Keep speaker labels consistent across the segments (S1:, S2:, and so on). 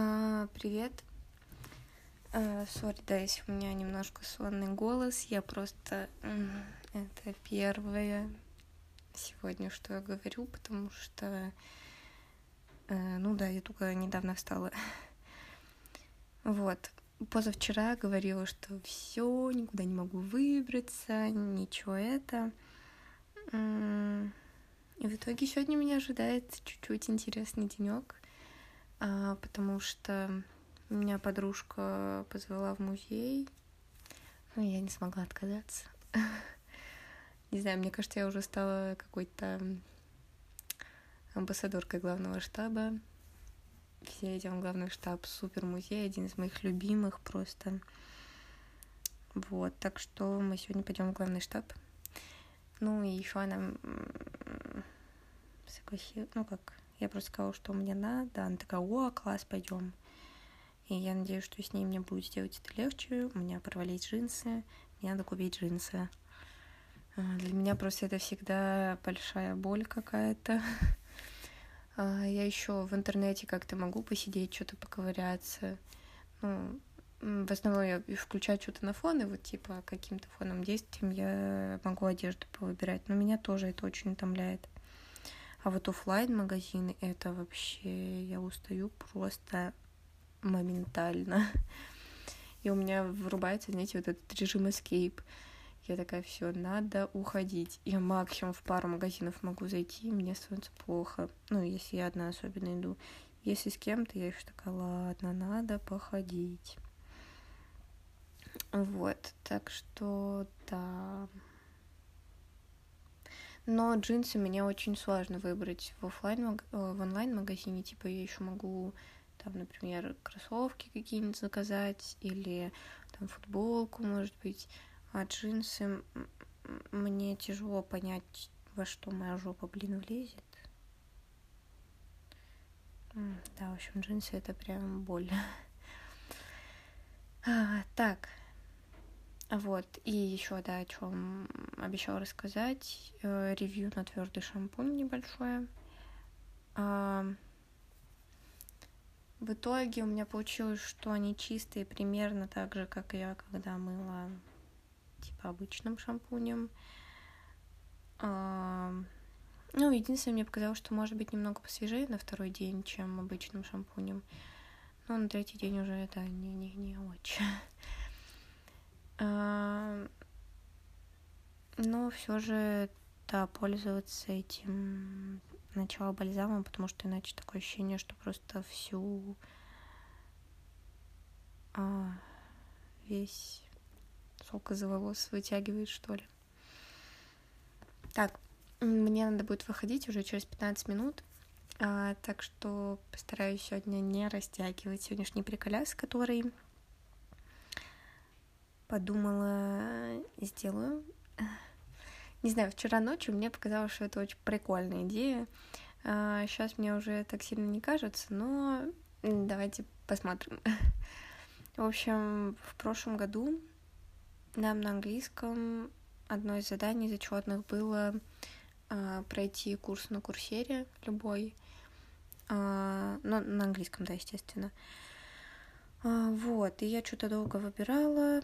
S1: А, привет. А, Сори, да, если у меня немножко сонный голос. Я просто... Это первое сегодня, что я говорю, потому что... Э, ну да, я только недавно встала. Вот. Позавчера говорила, что все, никуда не могу выбраться, ничего это. И в итоге сегодня меня ожидает чуть-чуть интересный денек, а, потому что меня подружка позвала в музей, но я не смогла отказаться. Не знаю, мне кажется, я уже стала какой-то амбассадоркой главного штаба. Все едем в главный штаб, супер музей, один из моих любимых просто. Вот, так что мы сегодня пойдем в главный штаб. Ну и еще она согласилась, ну как, я просто сказала, что мне надо, она такая, о, класс, пойдем. И я надеюсь, что с ней мне будет сделать это легче. У меня порвались джинсы, мне надо купить джинсы. А, для меня просто это всегда большая боль какая-то. А, я еще в интернете как-то могу посидеть, что-то поковыряться. Ну, в основном я включаю что-то на фон, и вот типа каким-то фоном действием я могу одежду повыбирать. Но меня тоже это очень утомляет. А вот офлайн магазины это вообще я устаю просто моментально. И у меня врубается, знаете, вот этот режим escape. Я такая, все, надо уходить. Я максимум в пару магазинов могу зайти, и мне становится плохо. Ну, если я одна особенно иду. Если с кем-то, я еще такая, ладно, надо походить. Вот, так что, да. Но джинсы мне очень сложно выбрать в офлайн э, в онлайн магазине. Типа я еще могу там, например, кроссовки какие-нибудь заказать или там футболку, может быть. А джинсы мне тяжело понять, во что моя жопа, блин, влезет. Да, в общем, джинсы это прям боль. А, так. Вот. И еще, да, о чем обещала рассказать. Э, ревью на твердый шампунь небольшое. А, в итоге у меня получилось, что они чистые примерно так же, как я, когда мыла типа обычным шампунем. А, ну, единственное, мне показалось, что может быть немного посвежее на второй день, чем обычным шампунем. Но на третий день уже это не, не, не очень. Но все же, да, пользоваться этим начало бальзамом, потому что иначе такое ощущение, что просто всю а, весь сок из волос вытягивает, что ли. Так, мне надо будет выходить уже через 15 минут, а, так что постараюсь сегодня не растягивать сегодняшний приколяс, который подумала сделаю. Не знаю, вчера ночью мне показалось, что это очень прикольная идея. А, сейчас мне уже так сильно не кажется, но давайте посмотрим. В общем, в прошлом году нам на английском одно из заданий зачетных было э, пройти курс на курсере любой, э, ну, на английском, да, естественно. Э, вот, и я что-то долго выбирала,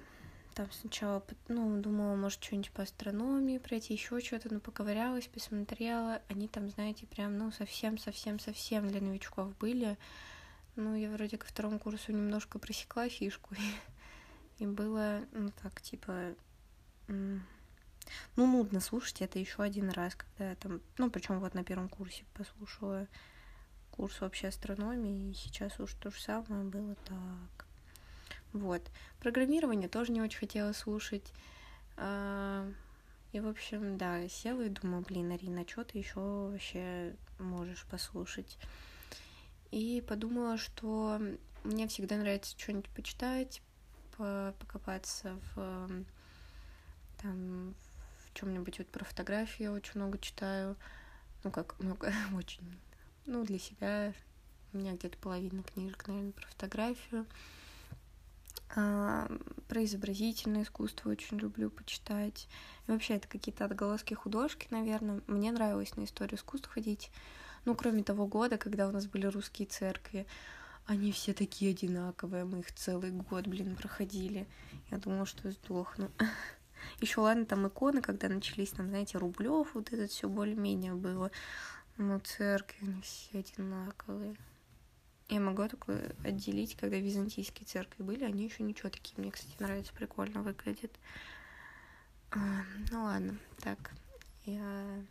S1: там сначала, ну, думала, может, что-нибудь по астрономии пройти, еще что-то, но поковырялась, посмотрела, они там, знаете, прям, ну, совсем-совсем-совсем для новичков были, ну, я вроде ко второму курсу немножко просекла фишку, и было, ну, так, типа, ну, нудно слушать это еще один раз, когда я там, ну, причем вот на первом курсе послушала курс вообще астрономии, и сейчас уж то же самое было так. Вот. Программирование тоже не очень хотела слушать. А, и, в общем, да, села и думаю, блин, Арина, что ты еще вообще можешь послушать? И подумала, что мне всегда нравится что-нибудь почитать, покопаться в там в чем-нибудь вот про фотографии очень много читаю. Ну, как много, очень. Ну, для себя у меня где-то половина книжек, наверное, про фотографию. А, про изобразительное искусство очень люблю почитать. И вообще, это какие-то отголоски художки, наверное. Мне нравилось на историю искусств ходить. Ну, кроме того года, когда у нас были русские церкви. они все такие одинаковые, мы их целый год, блин, проходили. Я думала, что сдохну. Еще ладно, там иконы, когда начались, там, знаете, Рублев, вот это все более-менее было. Но церкви, они все одинаковые. Я могу только отделить, когда византийские церкви были, они еще ничего такие, мне, кстати, нравится, прикольно выглядит. А, ну ладно, так, я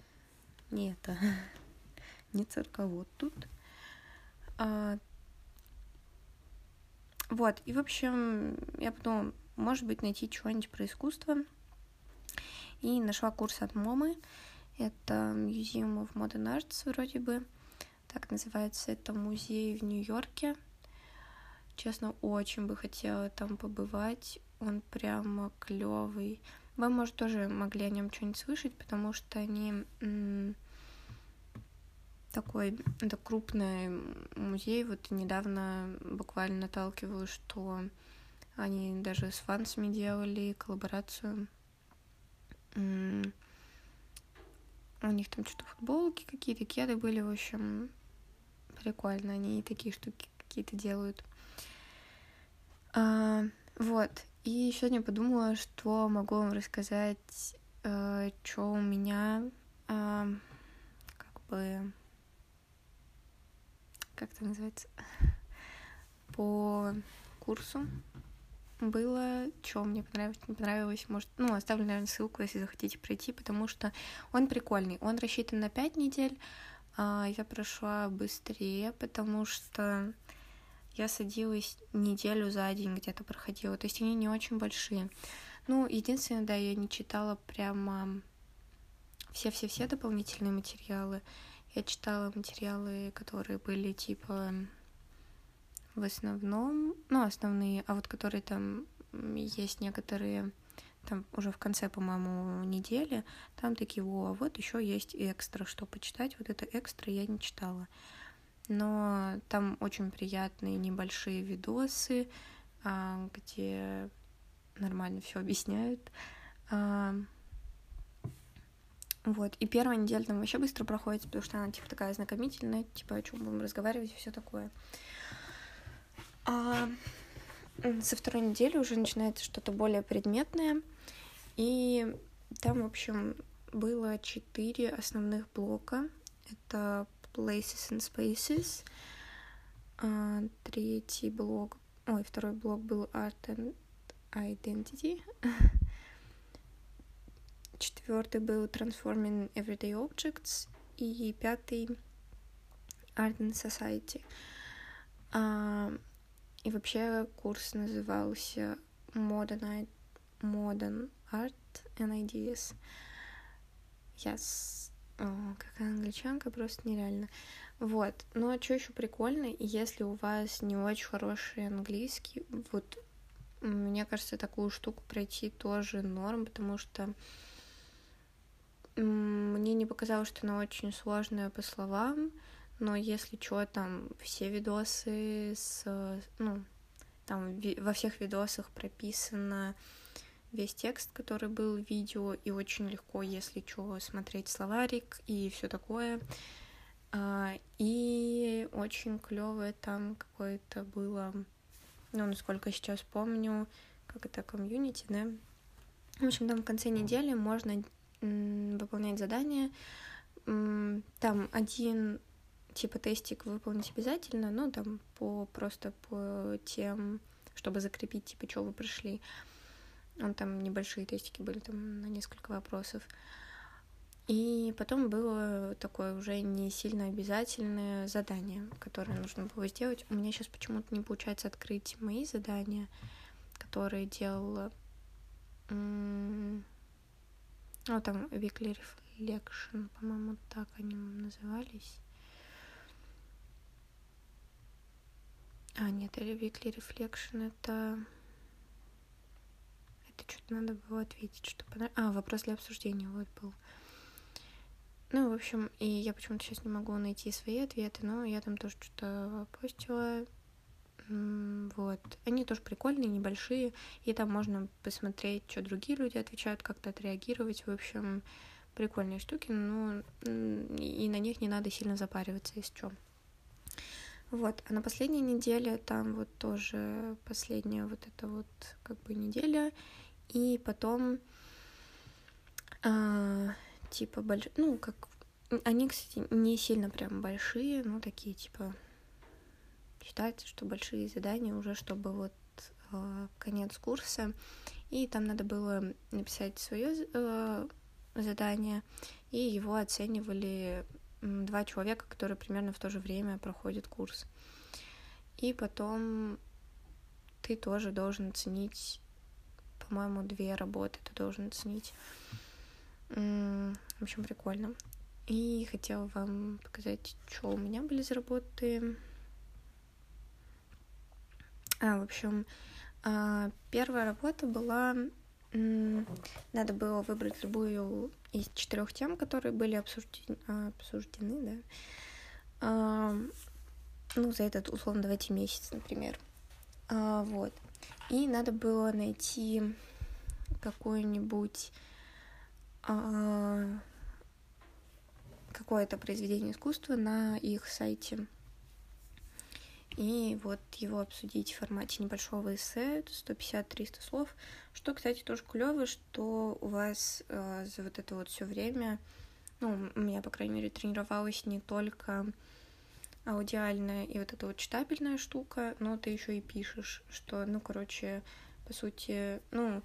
S1: не это, не церковод тут. А, вот, и, в общем, я подумала, может быть, найти чего-нибудь про искусство. И нашла курс от Момы. Это Museum of Modern Arts вроде бы. Так называется это музей в Нью-Йорке. Честно, очень бы хотела там побывать. Он прямо клевый. Вы, может, тоже могли о нем что-нибудь слышать, потому что они такой, это крупный музей. Вот недавно буквально наталкивалась, что они даже с фансами делали коллаборацию. У них там что-то футболки какие-то, кеды были, в общем, прикольно. Они такие штуки какие-то делают. А, вот. И сегодня подумала, что могу вам рассказать, э, что у меня э, как бы как это называется, по курсу было, что мне понравилось, не понравилось, может, ну, оставлю, наверное, ссылку, если захотите пройти, потому что он прикольный, он рассчитан на 5 недель, я прошла быстрее, потому что я садилась неделю за день где-то проходила, то есть они не очень большие. Ну, единственное, да, я не читала прямо все-все-все дополнительные материалы, я читала материалы, которые были типа в основном, ну, основные, а вот которые там есть некоторые, там уже в конце, по-моему, недели, там такие, о, а вот еще есть экстра, что почитать, вот это экстра я не читала. Но там очень приятные небольшие видосы, а, где нормально все объясняют. А, вот, и первая неделя там вообще быстро проходит, потому что она, типа, такая ознакомительная, типа, о чем будем разговаривать и все такое. А со второй недели уже начинается что-то более предметное, и там, в общем, было четыре основных блока. Это Places and Spaces, а, третий блок, ой, второй блок был Art and Identity, четвертый был Transforming Everyday Objects и пятый Art and Society. А, и вообще курс назывался Modern, Modern Art and Ideas. Yes. О, какая англичанка, просто нереально. Вот. А что еще прикольно, если у вас не очень хороший английский, вот мне кажется, такую штуку пройти тоже норм, потому что мне не показалось, что она очень сложная по словам, но если что, там все видосы с... Ну, там во всех видосах прописано весь текст, который был в видео, и очень легко, если что, смотреть словарик и все такое. А, и очень клевое там какое-то было, ну, насколько сейчас помню, как это комьюнити, да. В общем, там в конце недели можно выполнять задания. Там один типа тестик выполнить обязательно, ну там по просто по тем, чтобы закрепить типа что вы прошли. Он там небольшие тестики были там на несколько вопросов. И потом было такое уже не сильно обязательное задание, которое нужно было сделать. У меня сейчас почему-то не получается открыть мои задания, которые делала ну, там Weekly Reflection, по-моему, так они назывались. А, нет, или Weekly Reflection это... Это что-то надо было ответить, что понравилось. А, вопрос для обсуждения, вот был. Ну, в общем, и я почему-то сейчас не могу найти свои ответы, но я там тоже что-то постила. Вот. Они тоже прикольные, небольшие, и там можно посмотреть, что другие люди отвечают, как-то отреагировать. В общем, прикольные штуки, но и на них не надо сильно запариваться, если что. Вот, а на последней неделе там вот тоже последняя вот эта вот как бы неделя, и потом а, типа больш... ну как они, кстати, не сильно прям большие, ну такие типа считается, что большие задания уже, чтобы вот э, конец курса, и там надо было написать свое э, задание, и его оценивали два человека, которые примерно в то же время проходят курс. И потом ты тоже должен оценить, по-моему, две работы ты должен оценить. В общем, прикольно. И хотела вам показать, что у меня были за работы. А, в общем, а, первая работа была... Надо было выбрать любую из четырех тем, которые были обсуждены, обсуждены да. Ну, за этот, условно, давайте месяц, например. А, вот. И надо было найти какую-нибудь какое-то произведение искусства на их сайте. И вот его обсудить в формате небольшого эссе, 150-300 слов, что, кстати, тоже клево, что у вас э, за вот это вот все время, ну, у меня, по крайней мере, тренировалась не только аудиальная и вот эта вот читабельная штука, но ты еще и пишешь, что, ну, короче, по сути, ну,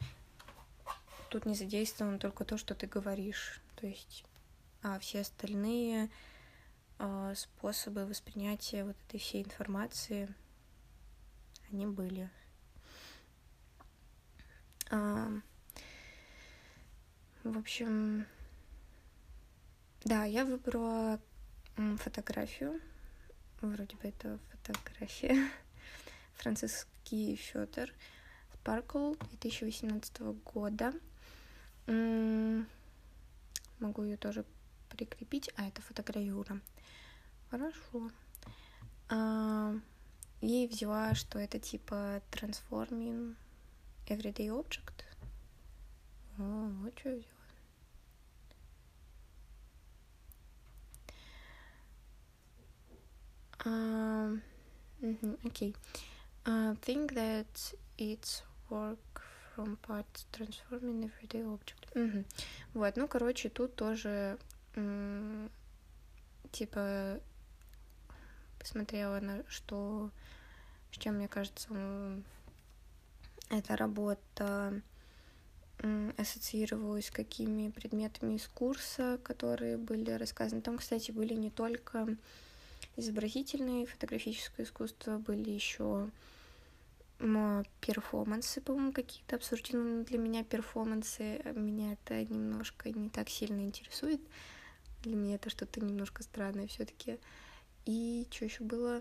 S1: тут не задействовано только то, что ты говоришь, то есть, а все остальные а, способы воспринятия вот этой всей информации, они были. А, в общем, да, я выбрала фотографию. Вроде бы это фотография. Франциский Федор. Sparkle 2018 года. Могу ее тоже прикрепить. А, это фотографиура. Хорошо. А, и взяла, что это типа transforming everyday object. О, вот что взяла. Um, mm-hmm, think that it's work from parts transforming everyday object. Mm-hmm. Вот, ну, короче, тут тоже м- типа посмотрела на что, с чем, мне кажется, эта работа ассоциировалась с какими предметами из курса, которые были рассказаны. Там, кстати, были не только изобразительные, фотографическое искусство, были еще перформансы, по-моему, какие-то обсуждены для меня перформансы. Меня это немножко не так сильно интересует. Для меня это что-то немножко странное все-таки. И что еще было?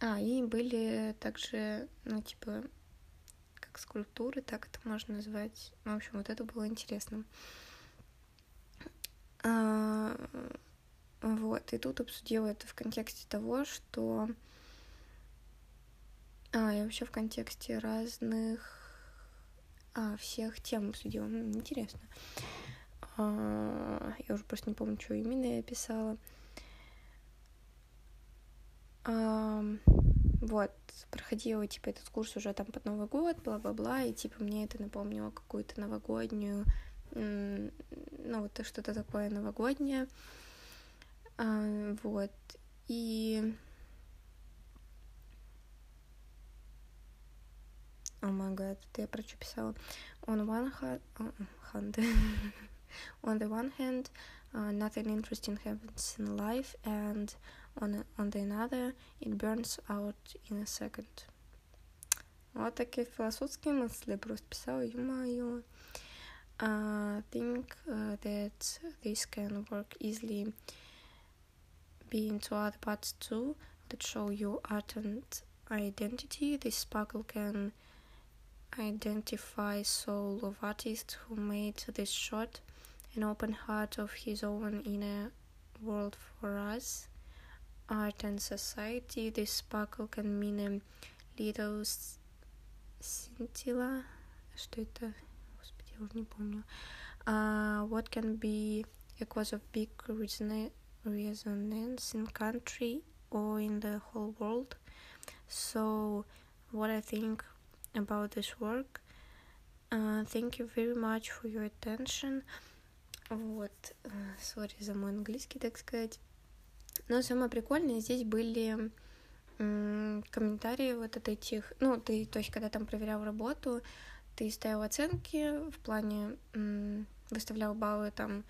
S1: А, и были также, ну, типа, как скульптуры, так это можно назвать. В общем, вот это было интересно. А, вот, и тут обсудила это в контексте того, что... А, я вообще в контексте разных... А, всех тем обсудила. Интересно. А, я уже просто не помню, что именно я писала. Вот, проходила, типа, этот курс уже там под Новый год, бла-бла-бла, и, типа, мне это напомнило какую-то новогоднюю, ну, вот что-то такое новогоднее, вот, и... О май гад, это я про что писала? On one hand... hand. on the one hand, uh, nothing interesting happens in life, and on, on the another, it burns out in a second. Вот такие философские мысли просто писала, ё-моё. I think uh, that this can work easily be into other parts too that show your art and identity. This sparkle can identify soul of artist who made this shot, an open heart of his own inner world for us. art and society, this sparkle can mean a little scintilla. Что это? Господи, я уже не помню. Uh, what can be a cause of big resonance in country or in the whole world. So, what I think about this work. Uh, thank you very much for your attention. Вот, сори за мой английский, так сказать. Но самое прикольное здесь были комментарии вот от этих, ну, ты, то есть, когда там проверял работу, ты ставил оценки в плане, выставлял баллы там,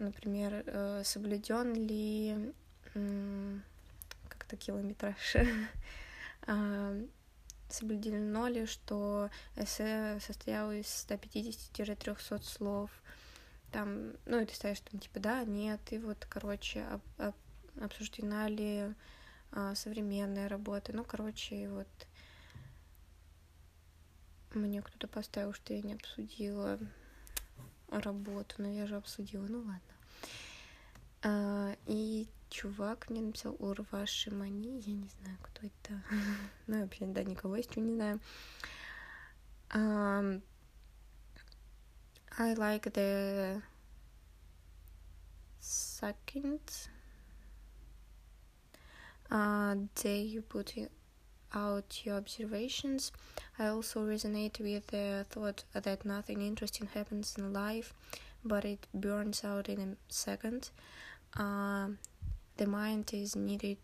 S1: например, э, соблюден ли как-то километраж, а, соблюдено ли, что эссе состояло из 150-300 слов, там, ну, и ты ставишь там, типа, да, нет, и вот, короче, об, об, обсуждена ли а, современная работа, ну, короче, вот мне кто-то поставил, что я не обсудила работу, но я же обсудила, ну ладно. А, и чувак мне написал Урваши Мани, я не знаю, кто это. ну, я вообще, да, никого еще не знаю. Um, I like the second uh, day you put out your observations. I also resonate with the thought that nothing interesting happens in life, but it burns out in a second. Uh, the mind is needed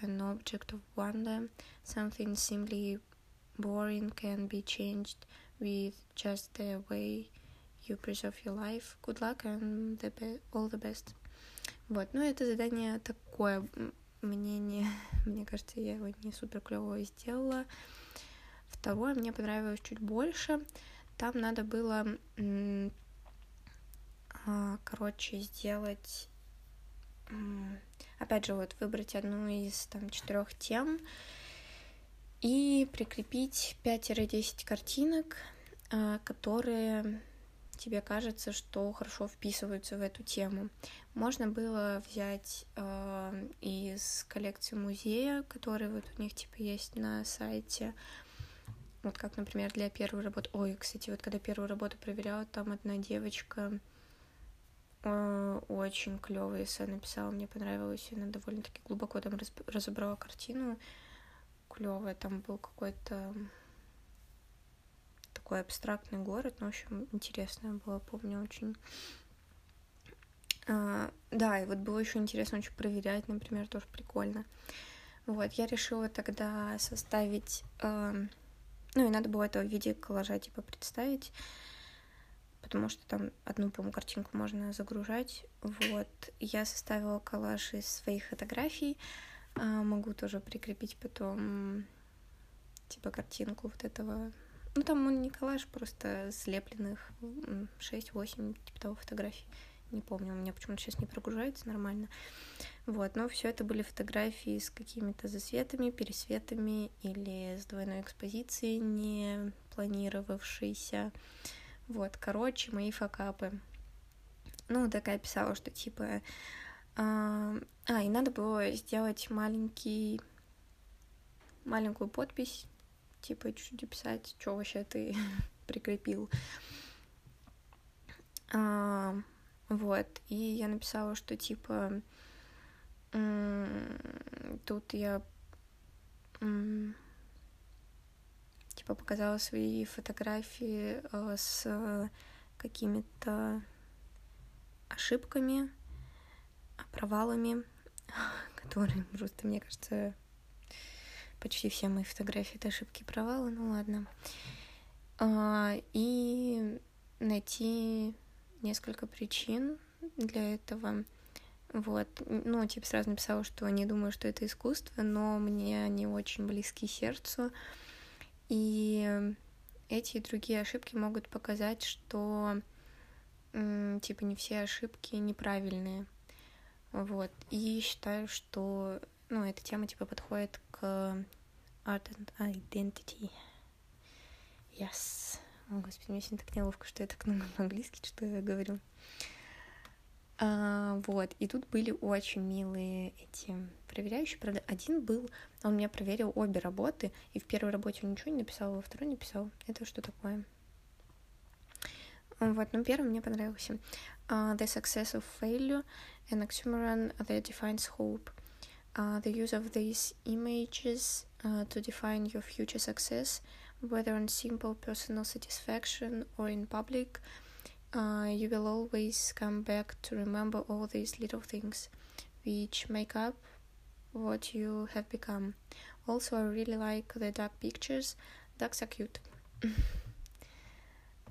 S1: an object of wonder. Something simply boring can be changed with just the way you preserve your life. Good luck and the be- all the best. Вот, ну это задание такое, мне не, мне кажется, я его не супер клево сделала. Второе мне понравилось чуть больше. Там надо было, а, короче, сделать опять же, вот выбрать одну из там четырех тем и прикрепить 5-10 картинок, а, которые тебе кажется, что хорошо вписываются в эту тему. Можно было взять э, из коллекции музея, которые вот у них типа есть на сайте. Вот как, например, для первой работы. Ой, кстати, вот когда первую работу проверяла, там одна девочка Э, очень клевый эссе написала, мне понравилось, она довольно-таки глубоко там разобрала картину, клевая, там был какой-то такой абстрактный город, но, в общем, интересное было, помню, очень. А, да, и вот было еще интересно очень проверять, например, тоже прикольно. Вот, я решила тогда составить, э, ну, и надо было это в виде коллажа, типа, представить, потому что там одну, по-моему, картинку можно загружать. Вот, я составила коллаж из своих фотографий, а, могу тоже прикрепить потом, типа, картинку вот этого. Ну, там он не коллаж, просто слепленных 6-8, типа того, фотографий. Не помню, у меня почему-то сейчас не прогружается нормально. Вот, но все это были фотографии с какими-то засветами, пересветами или с двойной экспозицией, не планировавшейся. Вот, короче, мои факапы. Ну, такая писала, что типа... А, а, и надо было сделать маленький... Маленькую подпись, типа чуть-чуть писать, что вообще ты прикрепил. А, вот, и я написала, что типа тут я типа показала свои фотографии э, с какими-то ошибками, провалами, которые просто, мне кажется, почти все мои фотографии это ошибки и провалы, ну ладно. А, и найти несколько причин для этого. Вот, ну, типа сразу написала, что не думаю, что это искусство, но мне они очень близки сердцу. И эти и другие ошибки могут показать, что типа не все ошибки неправильные. Вот. И считаю, что ну, эта тема типа подходит к art and identity. Yes. О, господи, мне сегодня так неловко, что я так много по-английски что я говорю. А, вот, и тут были очень милые эти проверяющие. Правда, один был, он меня проверил обе работы, и в первой работе он ничего не написал, а во второй не писал. Это что такое? Вот, ну, первый мне понравился. Uh, the success of failure, an oxymoron that defines hope. Uh, the use of these images uh, to define your future success, whether in simple personal satisfaction or in public, uh, you will always come back to remember all these little things which make up what you have become. Also, I really like the duck pictures. Ducks are cute.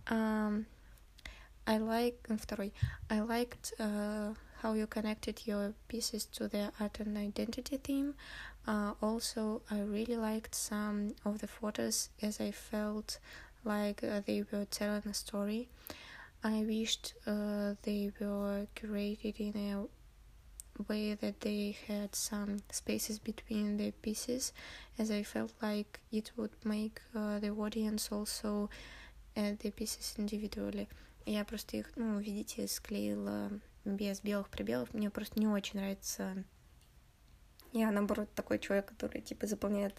S1: um, I like второй. I liked uh, how you connected your pieces to the art and identity theme. Uh, also, I really liked some of the photos as I felt like uh, they were telling a story. I wished uh, they were curated in a way that they had some spaces between the pieces, as I felt like it would make uh, the audience also add the pieces individually. Я просто их, ну, видите, склеила без белых пробелов. Мне просто не очень нравится. Я, наоборот, такой человек, который, типа, заполняет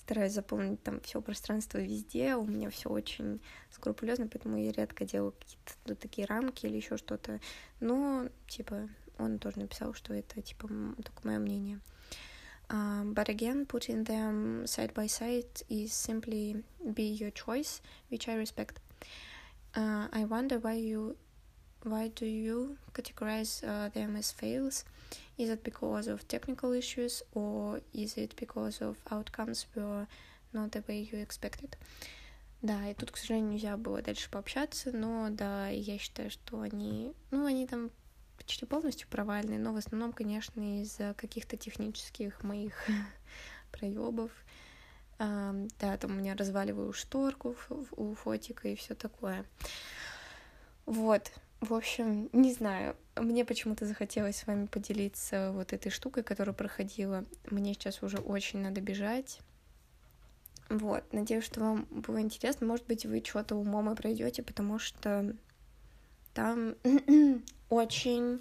S1: стараюсь заполнить там все пространство везде, у меня все очень скрупулезно, поэтому я редко делаю какие-то ну, такие рамки или еще что-то. Но, типа, он тоже написал, что это, типа, только мое мнение. Uh, but again, putting them side by side is simply be your choice, which I respect. Uh, I wonder why you why do you categorize uh, them as fails? Is it because of technical issues or is it because of outcomes were not the way you expected? Да, и тут, к сожалению, нельзя было дальше пообщаться, но да, я считаю, что они, ну, они там почти полностью провальные, но в основном, конечно, из-за каких-то технических моих проебов. Uh, да, там у меня разваливаю шторку у фотика и все такое. Вот, в общем, не знаю, мне почему-то захотелось с вами поделиться вот этой штукой, которая проходила. Мне сейчас уже очень надо бежать. Вот, надеюсь, что вам было интересно. Может быть, вы что-то умом и пройдете, потому что там очень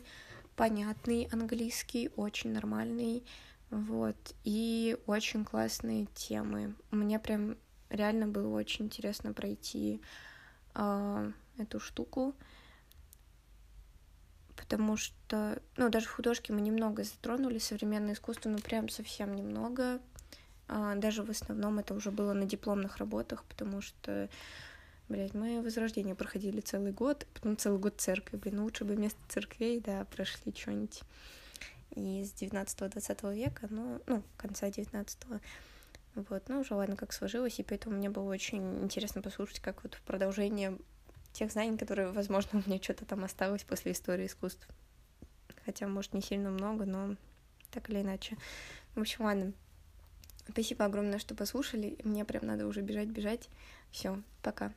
S1: понятный английский, очень нормальный, вот, и очень классные темы. Мне прям реально было очень интересно пройти э, эту штуку потому что, ну, даже в художке мы немного затронули современное искусство, ну, прям совсем немного. А, даже в основном это уже было на дипломных работах, потому что, блядь, мы Возрождение проходили целый год, потом целый год церкви, блин, ну, лучше бы вместо церквей, да, прошли что-нибудь из 19-20 века, ну, ну, конца 19-го. Вот, ну, уже ладно, как сложилось, и поэтому мне было очень интересно послушать, как вот в продолжение тех знаний, которые, возможно, у меня что-то там осталось после истории искусств. Хотя, может, не сильно много, но так или иначе. В общем, ладно. Спасибо огромное, что послушали. Мне прям надо уже бежать, бежать. Все, пока.